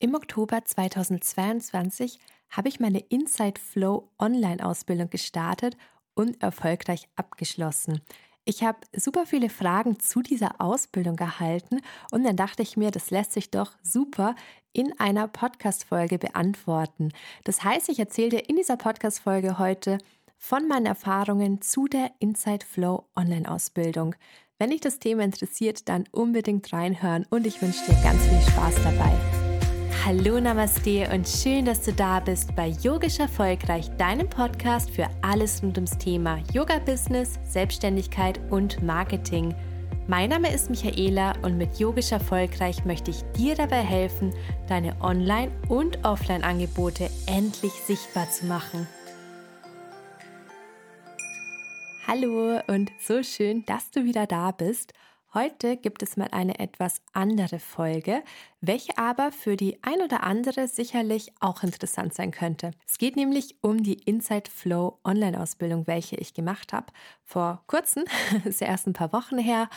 Im Oktober 2022 habe ich meine Inside Flow Online-Ausbildung gestartet und erfolgreich abgeschlossen. Ich habe super viele Fragen zu dieser Ausbildung erhalten und dann dachte ich mir, das lässt sich doch super in einer Podcast-Folge beantworten. Das heißt, ich erzähle dir in dieser Podcast-Folge heute von meinen Erfahrungen zu der Inside Flow Online-Ausbildung. Wenn dich das Thema interessiert, dann unbedingt reinhören und ich wünsche dir ganz viel Spaß dabei. Hallo Namaste und schön, dass du da bist bei Yogisch Erfolgreich, deinem Podcast für alles rund ums Thema Yoga-Business, Selbstständigkeit und Marketing. Mein Name ist Michaela und mit Yogisch Erfolgreich möchte ich dir dabei helfen, deine Online- und Offline-Angebote endlich sichtbar zu machen. Hallo und so schön, dass du wieder da bist. Heute gibt es mal eine etwas andere Folge, welche aber für die ein oder andere sicherlich auch interessant sein könnte. Es geht nämlich um die Inside Flow Online-Ausbildung, welche ich gemacht habe vor kurzem, ist ja erst ein paar Wochen her.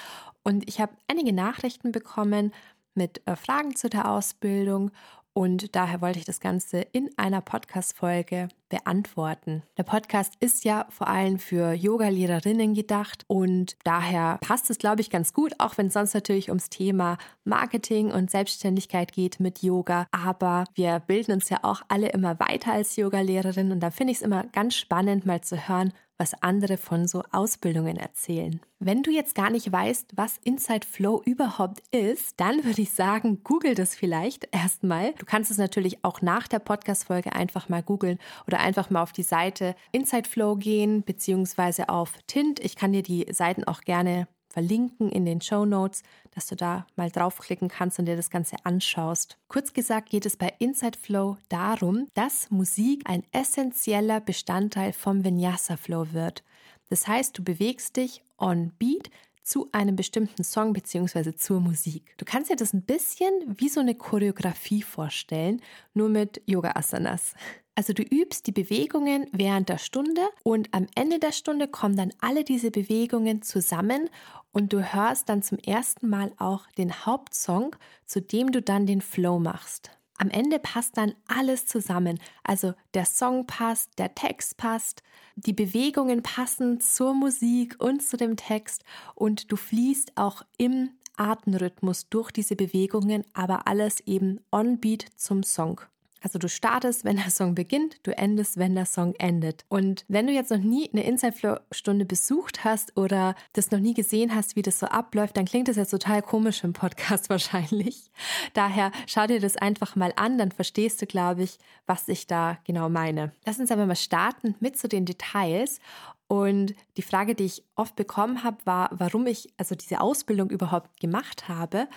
Und ich habe einige Nachrichten bekommen mit äh, Fragen zu der Ausbildung und daher wollte ich das Ganze in einer Podcast-Folge beantworten. Der Podcast ist ja vor allem für Yoga-Lehrerinnen gedacht und daher passt es, glaube ich, ganz gut, auch wenn es sonst natürlich ums Thema Marketing und Selbstständigkeit geht mit Yoga. Aber wir bilden uns ja auch alle immer weiter als Yoga-Lehrerin und da finde ich es immer ganz spannend, mal zu hören, was andere von so Ausbildungen erzählen. Wenn du jetzt gar nicht weißt, was Inside Flow überhaupt ist, dann würde ich sagen, google das vielleicht erstmal. Du kannst es natürlich auch nach der Podcast-Folge einfach mal googeln oder einfach mal auf die Seite Inside Flow gehen, beziehungsweise auf Tint. Ich kann dir die Seiten auch gerne verlinken in den Show Notes, dass du da mal draufklicken kannst und dir das Ganze anschaust. Kurz gesagt geht es bei Inside Flow darum, dass Musik ein essentieller Bestandteil vom Vinyasa Flow wird. Das heißt, du bewegst dich on Beat zu einem bestimmten Song bzw. zur Musik. Du kannst dir das ein bisschen wie so eine Choreografie vorstellen, nur mit Yoga Asanas. Also du übst die Bewegungen während der Stunde und am Ende der Stunde kommen dann alle diese Bewegungen zusammen und du hörst dann zum ersten Mal auch den Hauptsong, zu dem du dann den Flow machst. Am Ende passt dann alles zusammen. Also der Song passt, der Text passt, die Bewegungen passen zur Musik und zu dem Text und du fließt auch im Atemrhythmus durch diese Bewegungen, aber alles eben on beat zum Song. Also du startest, wenn der Song beginnt, du endest, wenn der Song endet. Und wenn du jetzt noch nie eine Inside Flow Stunde besucht hast oder das noch nie gesehen hast, wie das so abläuft, dann klingt das jetzt total komisch im Podcast wahrscheinlich. Daher schau dir das einfach mal an, dann verstehst du, glaube ich, was ich da genau meine. Lass uns aber mal starten mit zu den Details. Und die Frage, die ich oft bekommen habe, war, warum ich also diese Ausbildung überhaupt gemacht habe.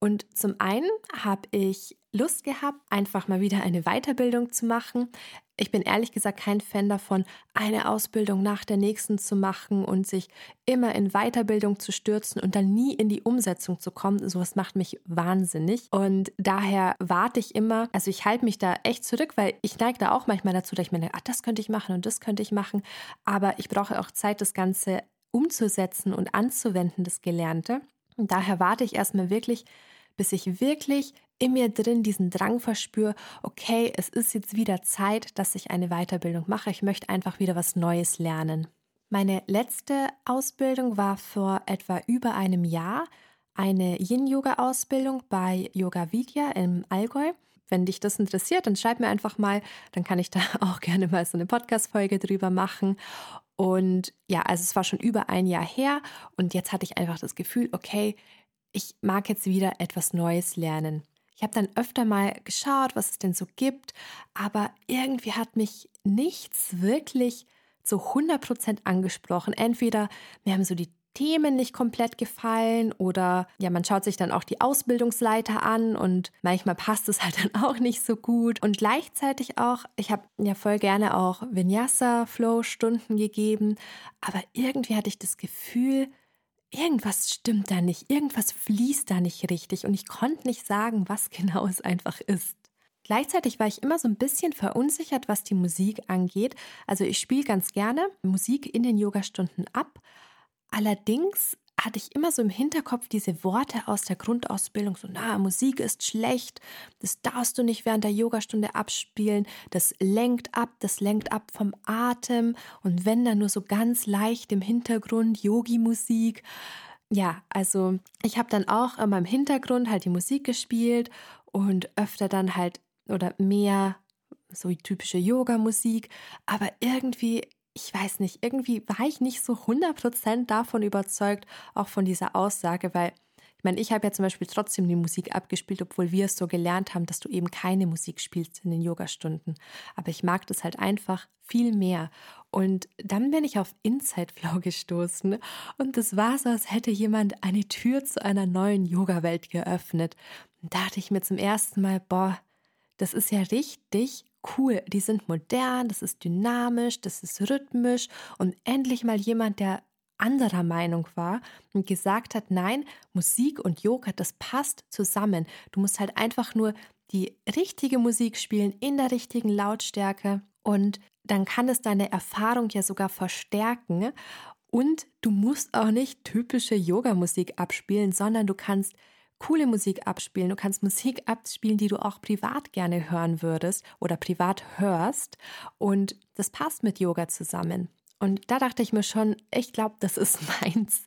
Und zum einen habe ich Lust gehabt, einfach mal wieder eine Weiterbildung zu machen. Ich bin ehrlich gesagt kein Fan davon, eine Ausbildung nach der nächsten zu machen und sich immer in Weiterbildung zu stürzen und dann nie in die Umsetzung zu kommen. Sowas macht mich wahnsinnig. Und daher warte ich immer, also ich halte mich da echt zurück, weil ich neige da auch manchmal dazu, dass ich mir denke, ach, das könnte ich machen und das könnte ich machen. Aber ich brauche auch Zeit, das Ganze umzusetzen und anzuwenden, das Gelernte. Und daher warte ich erstmal wirklich, bis ich wirklich in mir drin diesen Drang verspüre, okay, es ist jetzt wieder Zeit, dass ich eine Weiterbildung mache. Ich möchte einfach wieder was Neues lernen. Meine letzte Ausbildung war vor etwa über einem Jahr eine Yin-Yoga-Ausbildung bei Yoga Vidya im Allgäu. Wenn dich das interessiert, dann schreib mir einfach mal, dann kann ich da auch gerne mal so eine Podcast-Folge drüber machen. Und ja, also es war schon über ein Jahr her und jetzt hatte ich einfach das Gefühl, okay, ich mag jetzt wieder etwas Neues lernen. Ich habe dann öfter mal geschaut, was es denn so gibt, aber irgendwie hat mich nichts wirklich zu 100% angesprochen. Entweder mir haben so die Themen nicht komplett gefallen oder ja, man schaut sich dann auch die Ausbildungsleiter an und manchmal passt es halt dann auch nicht so gut. Und gleichzeitig auch, ich habe ja voll gerne auch Vinyasa-Flow-Stunden gegeben, aber irgendwie hatte ich das Gefühl, irgendwas stimmt da nicht, irgendwas fließt da nicht richtig und ich konnte nicht sagen, was genau es einfach ist. Gleichzeitig war ich immer so ein bisschen verunsichert, was die Musik angeht. Also ich spiele ganz gerne Musik in den Yogastunden ab. Allerdings hatte ich immer so im Hinterkopf diese Worte aus der Grundausbildung, so, na, Musik ist schlecht, das darfst du nicht während der Yogastunde abspielen, das lenkt ab, das lenkt ab vom Atem und wenn dann nur so ganz leicht im Hintergrund Yogi-Musik. Ja, also ich habe dann auch in meinem Hintergrund halt die Musik gespielt und öfter dann halt oder mehr so typische Yoga-Musik, aber irgendwie ich weiß nicht, irgendwie war ich nicht so 100% davon überzeugt, auch von dieser Aussage, weil ich meine, ich habe ja zum Beispiel trotzdem die Musik abgespielt, obwohl wir es so gelernt haben, dass du eben keine Musik spielst in den Yogastunden. Aber ich mag das halt einfach viel mehr. Und dann bin ich auf Inside Flow gestoßen und es war so, als hätte jemand eine Tür zu einer neuen Yoga-Welt geöffnet. Und da dachte ich mir zum ersten Mal, boah, das ist ja richtig cool. Die sind modern, das ist dynamisch, das ist rhythmisch und endlich mal jemand, der anderer Meinung war und gesagt hat, nein, Musik und Yoga, das passt zusammen. Du musst halt einfach nur die richtige Musik spielen in der richtigen Lautstärke und dann kann es deine Erfahrung ja sogar verstärken und du musst auch nicht typische Yoga-Musik abspielen, sondern du kannst coole Musik abspielen. Du kannst Musik abspielen, die du auch privat gerne hören würdest oder privat hörst. Und das passt mit Yoga zusammen. Und da dachte ich mir schon, ich glaube, das ist meins.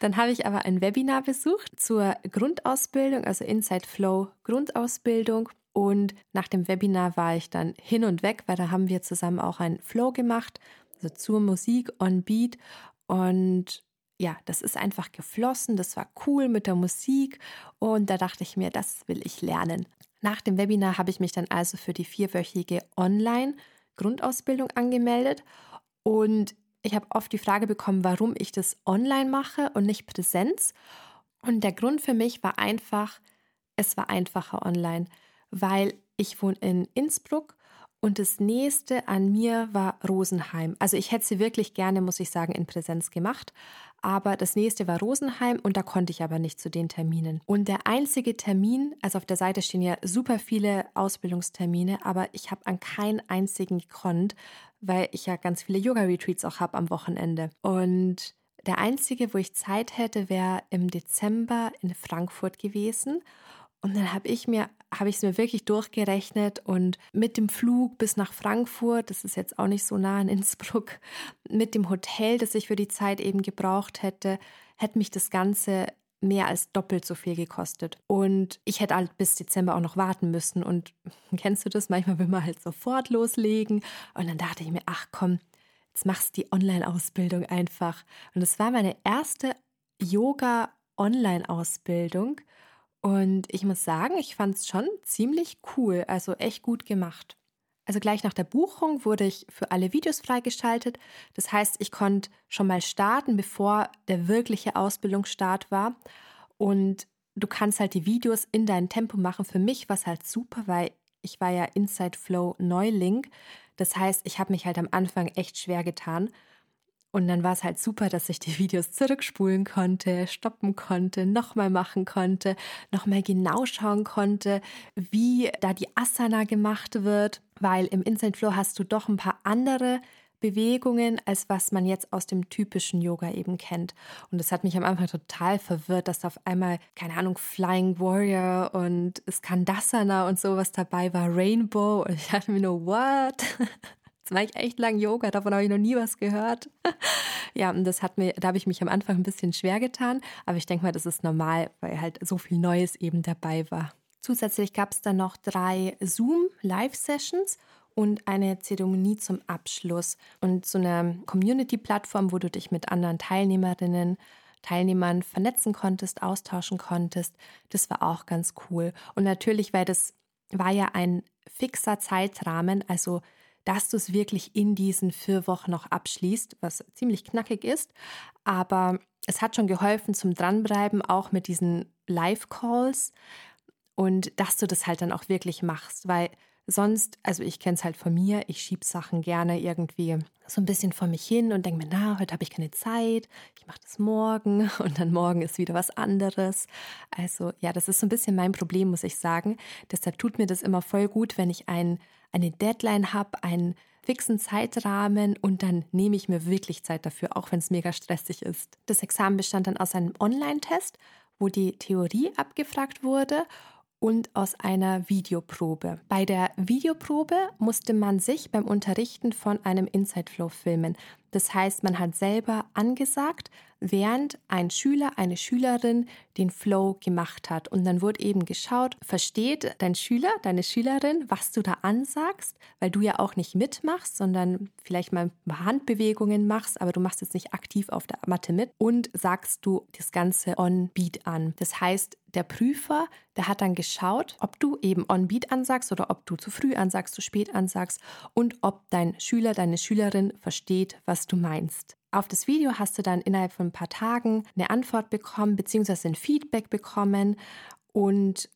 Dann habe ich aber ein Webinar besucht zur Grundausbildung, also Inside Flow Grundausbildung. Und nach dem Webinar war ich dann hin und weg, weil da haben wir zusammen auch ein Flow gemacht, also zur Musik on Beat. Und ja, das ist einfach geflossen, das war cool mit der Musik und da dachte ich mir, das will ich lernen. Nach dem Webinar habe ich mich dann also für die vierwöchige Online-Grundausbildung angemeldet und ich habe oft die Frage bekommen, warum ich das online mache und nicht Präsenz. Und der Grund für mich war einfach, es war einfacher online, weil ich wohne in Innsbruck und das nächste an mir war Rosenheim. Also ich hätte sie wirklich gerne, muss ich sagen, in Präsenz gemacht. Aber das nächste war Rosenheim und da konnte ich aber nicht zu den Terminen. Und der einzige Termin, also auf der Seite stehen ja super viele Ausbildungstermine, aber ich habe an keinen einzigen gekonnt, weil ich ja ganz viele Yoga-Retreats auch habe am Wochenende. Und der einzige, wo ich Zeit hätte, wäre im Dezember in Frankfurt gewesen. Und dann habe ich mir, habe ich es mir wirklich durchgerechnet und mit dem Flug bis nach Frankfurt, das ist jetzt auch nicht so nah in Innsbruck, mit dem Hotel, das ich für die Zeit eben gebraucht hätte, hätte mich das Ganze mehr als doppelt so viel gekostet. Und ich hätte halt bis Dezember auch noch warten müssen. Und kennst du das? Manchmal will man halt sofort loslegen. Und dann dachte ich mir, ach komm, jetzt machst du die Online-Ausbildung einfach. Und es war meine erste Yoga-Online-Ausbildung. Und ich muss sagen, ich fand es schon ziemlich cool, also echt gut gemacht. Also gleich nach der Buchung wurde ich für alle Videos freigeschaltet. Das heißt, ich konnte schon mal starten, bevor der wirkliche Ausbildungsstart war. Und du kannst halt die Videos in dein Tempo machen. Für mich war es halt super, weil ich war ja Inside Flow Neuling. Das heißt, ich habe mich halt am Anfang echt schwer getan. Und dann war es halt super, dass ich die Videos zurückspulen konnte, stoppen konnte, nochmal machen konnte, nochmal genau schauen konnte, wie da die Asana gemacht wird, weil im Instant Flow hast du doch ein paar andere Bewegungen, als was man jetzt aus dem typischen Yoga eben kennt. Und das hat mich am Anfang total verwirrt, dass da auf einmal, keine Ahnung, Flying Warrior und Skandasana und sowas dabei war, Rainbow. Und ich dachte mir nur, what? Jetzt mache ich echt lang Yoga, davon habe ich noch nie was gehört. ja, und das hat mir, da habe ich mich am Anfang ein bisschen schwer getan, aber ich denke mal, das ist normal, weil halt so viel Neues eben dabei war. Zusätzlich gab es dann noch drei Zoom-Live-Sessions und eine Zeremonie zum Abschluss und so eine Community-Plattform, wo du dich mit anderen Teilnehmerinnen Teilnehmern vernetzen konntest, austauschen konntest. Das war auch ganz cool. Und natürlich, weil das war ja ein fixer Zeitrahmen, also dass du es wirklich in diesen vier Wochen noch abschließt, was ziemlich knackig ist. Aber es hat schon geholfen zum Dranbleiben, auch mit diesen Live-Calls und dass du das halt dann auch wirklich machst, weil sonst, also ich kenne es halt von mir, ich schiebe Sachen gerne irgendwie so ein bisschen vor mich hin und denke mir, na, heute habe ich keine Zeit, ich mache das morgen und dann morgen ist wieder was anderes. Also ja, das ist so ein bisschen mein Problem, muss ich sagen. Deshalb tut mir das immer voll gut, wenn ich ein, eine Deadline habe, einen fixen Zeitrahmen und dann nehme ich mir wirklich Zeit dafür, auch wenn es mega stressig ist. Das Examen bestand dann aus einem Online-Test, wo die Theorie abgefragt wurde und aus einer Videoprobe. Bei der Videoprobe musste man sich beim Unterrichten von einem Inside Flow filmen. Das heißt, man hat selber angesagt, während ein Schüler, eine Schülerin den Flow gemacht hat. Und dann wurde eben geschaut, versteht dein Schüler, deine Schülerin, was du da ansagst, weil du ja auch nicht mitmachst, sondern vielleicht mal Handbewegungen machst, aber du machst jetzt nicht aktiv auf der Matte mit und sagst du das Ganze on Beat an. Das heißt, der Prüfer, der hat dann geschaut, ob du eben on Beat ansagst oder ob du zu früh ansagst, zu spät ansagst und ob dein Schüler, deine Schülerin versteht, was du meinst. Auf das Video hast du dann innerhalb von ein paar Tagen eine Antwort bekommen, beziehungsweise ein Feedback bekommen und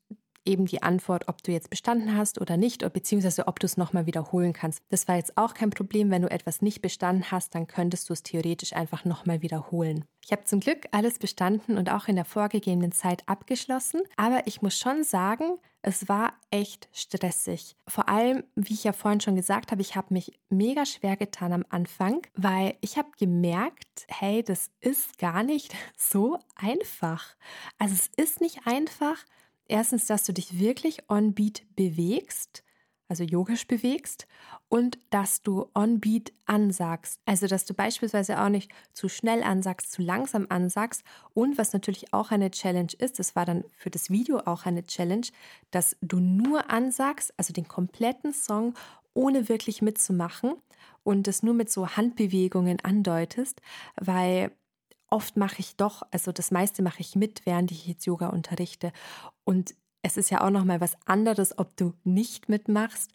eben die Antwort, ob du jetzt bestanden hast oder nicht, beziehungsweise ob du es nochmal wiederholen kannst. Das war jetzt auch kein Problem. Wenn du etwas nicht bestanden hast, dann könntest du es theoretisch einfach nochmal wiederholen. Ich habe zum Glück alles bestanden und auch in der vorgegebenen Zeit abgeschlossen, aber ich muss schon sagen, es war echt stressig. Vor allem, wie ich ja vorhin schon gesagt habe, ich habe mich mega schwer getan am Anfang, weil ich habe gemerkt, hey, das ist gar nicht so einfach. Also es ist nicht einfach. Erstens, dass du dich wirklich on beat bewegst also yogisch bewegst und dass du on-beat ansagst. Also, dass du beispielsweise auch nicht zu schnell ansagst, zu langsam ansagst. Und was natürlich auch eine Challenge ist, das war dann für das Video auch eine Challenge, dass du nur ansagst, also den kompletten Song, ohne wirklich mitzumachen und das nur mit so Handbewegungen andeutest, weil oft mache ich doch, also das meiste mache ich mit, während ich jetzt Yoga unterrichte. Und es ist ja auch noch mal was anderes, ob du nicht mitmachst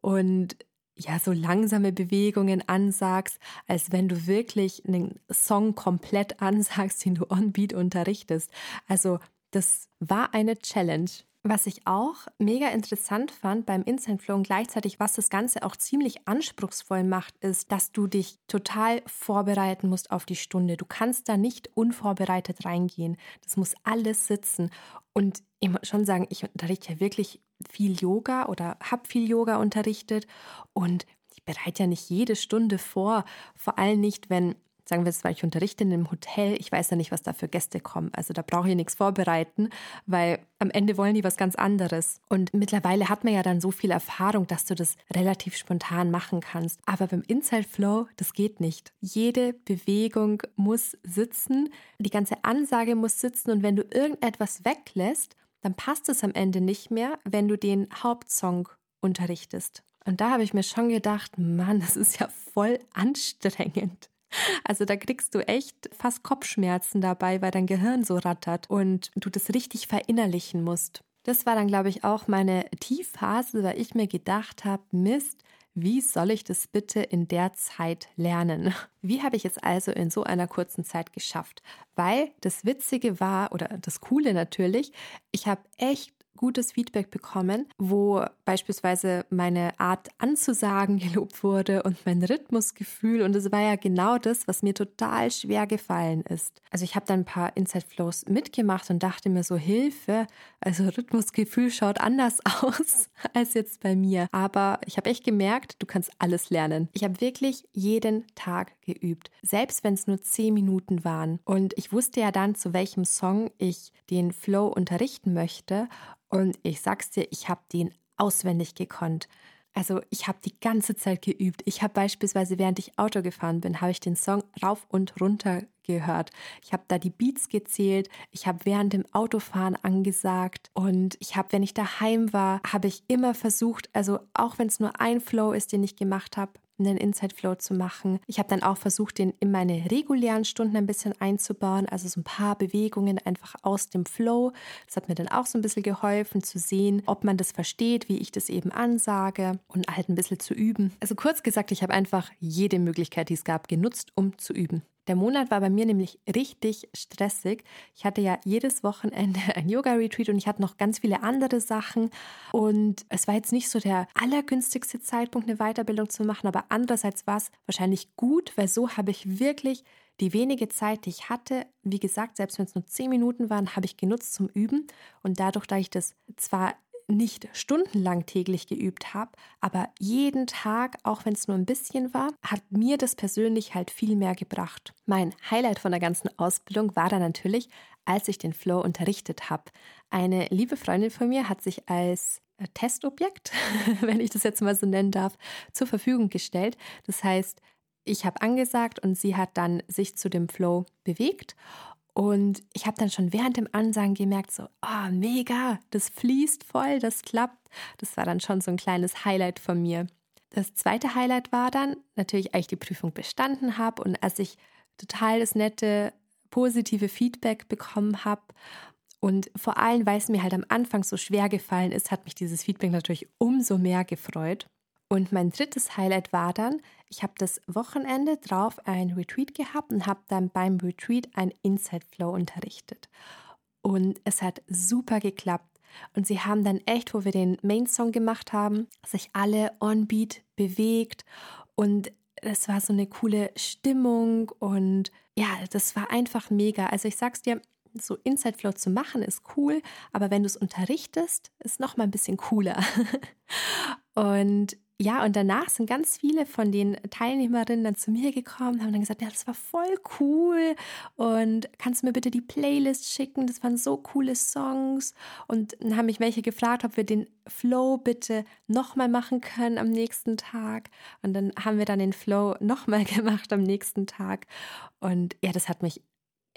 und ja, so langsame Bewegungen ansagst, als wenn du wirklich einen Song komplett ansagst, den du on Beat unterrichtest. Also, das war eine Challenge. Was ich auch mega interessant fand beim Instant Flow und gleichzeitig, was das Ganze auch ziemlich anspruchsvoll macht, ist, dass du dich total vorbereiten musst auf die Stunde. Du kannst da nicht unvorbereitet reingehen. Das muss alles sitzen. Und ich muss schon sagen, ich unterrichte ja wirklich viel Yoga oder habe viel Yoga unterrichtet und ich bereite ja nicht jede Stunde vor, vor allem nicht, wenn sagen wir jetzt weil ich unterrichte in einem Hotel, ich weiß ja nicht, was da für Gäste kommen. Also da brauche ich nichts vorbereiten, weil am Ende wollen die was ganz anderes. Und mittlerweile hat man ja dann so viel Erfahrung, dass du das relativ spontan machen kannst. Aber beim Inside Flow, das geht nicht. Jede Bewegung muss sitzen, die ganze Ansage muss sitzen und wenn du irgendetwas weglässt, dann passt es am Ende nicht mehr, wenn du den Hauptsong unterrichtest. Und da habe ich mir schon gedacht, Mann, das ist ja voll anstrengend. Also da kriegst du echt fast Kopfschmerzen dabei, weil dein Gehirn so rattert und du das richtig verinnerlichen musst. Das war dann, glaube ich, auch meine Tiefphase, weil ich mir gedacht habe, Mist, wie soll ich das bitte in der Zeit lernen? Wie habe ich es also in so einer kurzen Zeit geschafft? Weil das Witzige war, oder das Coole natürlich, ich habe echt gutes Feedback bekommen, wo beispielsweise meine Art anzusagen gelobt wurde und mein Rhythmusgefühl. Und es war ja genau das, was mir total schwer gefallen ist. Also ich habe dann ein paar Inside Flows mitgemacht und dachte mir so, Hilfe, also Rhythmusgefühl schaut anders aus als jetzt bei mir. Aber ich habe echt gemerkt, du kannst alles lernen. Ich habe wirklich jeden Tag geübt, selbst wenn es nur zehn Minuten waren. Und ich wusste ja dann, zu welchem Song ich den Flow unterrichten möchte. Und ich sag's dir, ich habe den auswendig gekonnt. Also ich habe die ganze Zeit geübt. Ich habe beispielsweise, während ich Auto gefahren bin, habe ich den Song rauf und runter gehört. Ich habe da die Beats gezählt. Ich habe während dem Autofahren angesagt. Und ich habe, wenn ich daheim war, habe ich immer versucht, also auch wenn es nur ein Flow ist, den ich gemacht habe, einen Inside Flow zu machen. Ich habe dann auch versucht, den in meine regulären Stunden ein bisschen einzubauen, also so ein paar Bewegungen einfach aus dem Flow. Das hat mir dann auch so ein bisschen geholfen zu sehen, ob man das versteht, wie ich das eben ansage und halt ein bisschen zu üben. Also kurz gesagt, ich habe einfach jede Möglichkeit, die es gab, genutzt, um zu üben. Der Monat war bei mir nämlich richtig stressig. Ich hatte ja jedes Wochenende ein Yoga-Retreat und ich hatte noch ganz viele andere Sachen. Und es war jetzt nicht so der allergünstigste Zeitpunkt, eine Weiterbildung zu machen, aber andererseits war es wahrscheinlich gut, weil so habe ich wirklich die wenige Zeit, die ich hatte, wie gesagt, selbst wenn es nur zehn Minuten waren, habe ich genutzt zum Üben. Und dadurch, da ich das zwar nicht stundenlang täglich geübt habe, aber jeden Tag, auch wenn es nur ein bisschen war, hat mir das persönlich halt viel mehr gebracht. Mein Highlight von der ganzen Ausbildung war dann natürlich, als ich den Flow unterrichtet habe. Eine liebe Freundin von mir hat sich als äh, Testobjekt, wenn ich das jetzt mal so nennen darf, zur Verfügung gestellt. Das heißt, ich habe angesagt und sie hat dann sich zu dem Flow bewegt und ich habe dann schon während dem Ansagen gemerkt, so, oh, mega, das fließt voll, das klappt. Das war dann schon so ein kleines Highlight von mir. Das zweite Highlight war dann natürlich, als ich die Prüfung bestanden habe und als ich total das nette, positive Feedback bekommen habe. Und vor allem, weil es mir halt am Anfang so schwer gefallen ist, hat mich dieses Feedback natürlich umso mehr gefreut. Und mein drittes Highlight war dann, ich habe das Wochenende drauf ein Retreat gehabt und habe dann beim Retreat ein Inside Flow unterrichtet. Und es hat super geklappt. Und sie haben dann echt, wo wir den Main Song gemacht haben, sich alle on Beat bewegt. Und es war so eine coole Stimmung. Und ja, das war einfach mega. Also ich sag's dir, so Inside Flow zu machen ist cool, aber wenn du es unterrichtest, ist noch mal ein bisschen cooler. und ja, und danach sind ganz viele von den Teilnehmerinnen dann zu mir gekommen, haben dann gesagt, ja, das war voll cool und kannst du mir bitte die Playlist schicken? Das waren so coole Songs. Und dann haben mich welche gefragt, ob wir den Flow bitte nochmal machen können am nächsten Tag. Und dann haben wir dann den Flow nochmal gemacht am nächsten Tag. Und ja, das hat mich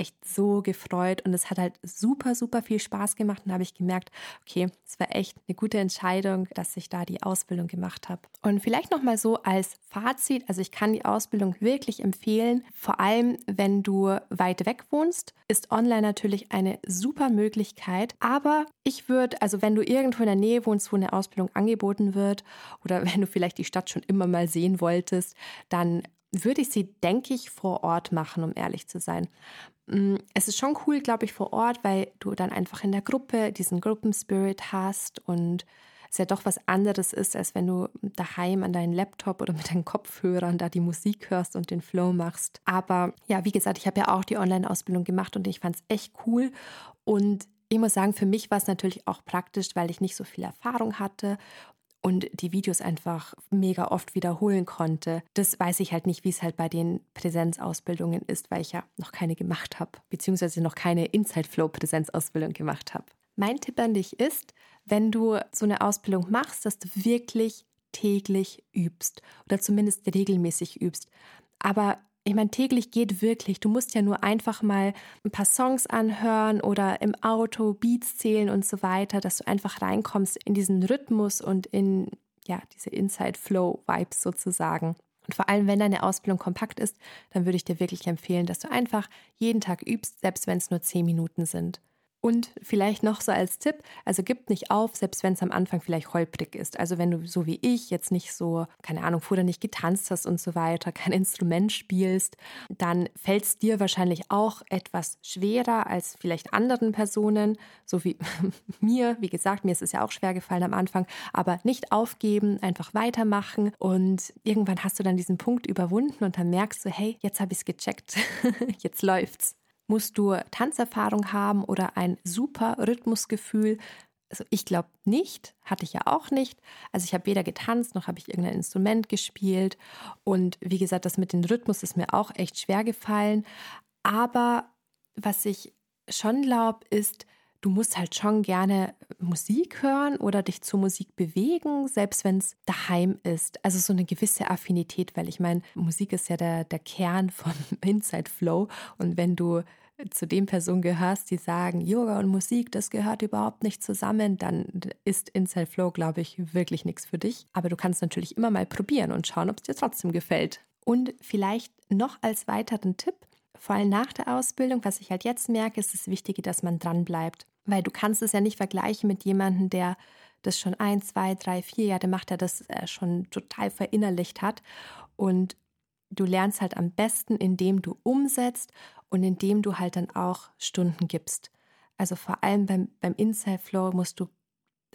echt so gefreut und es hat halt super, super viel Spaß gemacht und habe ich gemerkt, okay, es war echt eine gute Entscheidung, dass ich da die Ausbildung gemacht habe. Und vielleicht nochmal so als Fazit, also ich kann die Ausbildung wirklich empfehlen, vor allem wenn du weit weg wohnst, ist online natürlich eine super Möglichkeit, aber ich würde, also wenn du irgendwo in der Nähe wohnst, wo eine Ausbildung angeboten wird oder wenn du vielleicht die Stadt schon immer mal sehen wolltest, dann würde ich sie, denke ich, vor Ort machen, um ehrlich zu sein. Mm, es ist schon cool, glaube ich, vor Ort, weil du dann einfach in der Gruppe diesen Gruppenspirit hast und es ja doch was anderes ist, als wenn du daheim an deinen Laptop oder mit deinen Kopfhörern da die Musik hörst und den Flow machst. Aber ja, wie gesagt, ich habe ja auch die Online-Ausbildung gemacht und ich fand es echt cool. Und ich muss sagen, für mich war es natürlich auch praktisch, weil ich nicht so viel Erfahrung hatte und die Videos einfach mega oft wiederholen konnte. Das weiß ich halt nicht, wie es halt bei den Präsenzausbildungen ist, weil ich ja noch keine gemacht habe, beziehungsweise noch keine Inside Flow Präsenzausbildung gemacht habe. Mein Tipp an dich ist, wenn du so eine Ausbildung machst, dass du wirklich täglich übst oder zumindest regelmäßig übst. Aber ich meine, täglich geht wirklich. Du musst ja nur einfach mal ein paar Songs anhören oder im Auto Beats zählen und so weiter, dass du einfach reinkommst in diesen Rhythmus und in ja, diese Inside Flow Vibes sozusagen. Und vor allem, wenn deine Ausbildung kompakt ist, dann würde ich dir wirklich empfehlen, dass du einfach jeden Tag übst, selbst wenn es nur zehn Minuten sind. Und vielleicht noch so als Tipp, also gib nicht auf, selbst wenn es am Anfang vielleicht holprig ist. Also wenn du so wie ich jetzt nicht so, keine Ahnung, vorher nicht getanzt hast und so weiter, kein Instrument spielst, dann fällt es dir wahrscheinlich auch etwas schwerer als vielleicht anderen Personen, so wie mir. Wie gesagt, mir ist es ja auch schwer gefallen am Anfang, aber nicht aufgeben, einfach weitermachen und irgendwann hast du dann diesen Punkt überwunden und dann merkst du, hey, jetzt habe ich es gecheckt, jetzt läuft's. Musst du Tanzerfahrung haben oder ein super Rhythmusgefühl? Also ich glaube nicht, hatte ich ja auch nicht. Also ich habe weder getanzt noch habe ich irgendein Instrument gespielt. Und wie gesagt, das mit dem Rhythmus ist mir auch echt schwer gefallen. Aber was ich schon glaube, ist, du musst halt schon gerne Musik hören oder dich zur Musik bewegen, selbst wenn es daheim ist. Also so eine gewisse Affinität, weil ich meine, Musik ist ja der, der Kern vom Inside Flow. Und wenn du zu den Personen gehörst, die sagen, Yoga und Musik, das gehört überhaupt nicht zusammen, dann ist Inside Flow, glaube ich, wirklich nichts für dich. Aber du kannst natürlich immer mal probieren und schauen, ob es dir trotzdem gefällt. Und vielleicht noch als weiteren Tipp, vor allem nach der Ausbildung, was ich halt jetzt merke, ist das Wichtige, dass man dran bleibt. Weil du kannst es ja nicht vergleichen mit jemandem, der das schon ein, zwei, drei, vier Jahre macht, der das schon total verinnerlicht hat. Und du lernst halt am besten, indem du umsetzt und indem du halt dann auch Stunden gibst. Also vor allem beim, beim Inside Flow musst du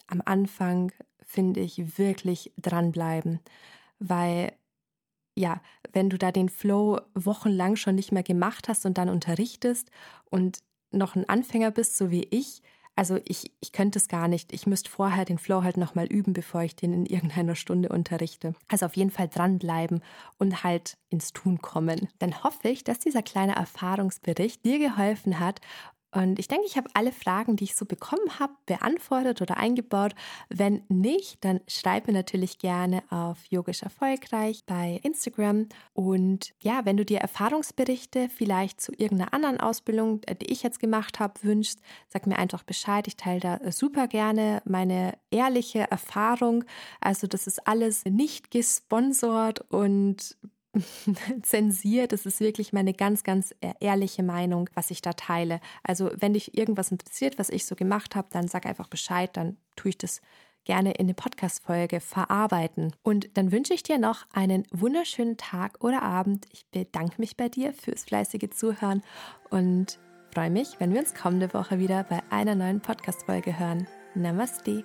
am Anfang, finde ich, wirklich dranbleiben, weil ja, wenn du da den Flow wochenlang schon nicht mehr gemacht hast und dann unterrichtest und noch ein Anfänger bist, so wie ich, also ich, ich könnte es gar nicht. Ich müsste vorher den Flow halt nochmal üben, bevor ich den in irgendeiner Stunde unterrichte. Also auf jeden Fall dranbleiben und halt ins Tun kommen. Dann hoffe ich, dass dieser kleine Erfahrungsbericht dir geholfen hat und ich denke, ich habe alle Fragen, die ich so bekommen habe, beantwortet oder eingebaut. Wenn nicht, dann schreib mir natürlich gerne auf Yogisch Erfolgreich bei Instagram. Und ja, wenn du dir Erfahrungsberichte vielleicht zu irgendeiner anderen Ausbildung, äh, die ich jetzt gemacht habe, wünschst, sag mir einfach Bescheid. Ich teile da super gerne meine ehrliche Erfahrung. Also das ist alles nicht gesponsert und zensiert. Das ist wirklich meine ganz, ganz e-, ehrliche Meinung, was ich da teile. Also wenn dich irgendwas interessiert, was ich so gemacht habe, dann sag einfach Bescheid, dann tue ich das gerne in eine Podcast-Folge verarbeiten. Und dann wünsche ich dir noch einen wunderschönen Tag oder Abend. Ich bedanke mich bei dir fürs fleißige Zuhören und freue mich, wenn wir uns kommende Woche wieder bei einer neuen Podcast-Folge hören. Namaste.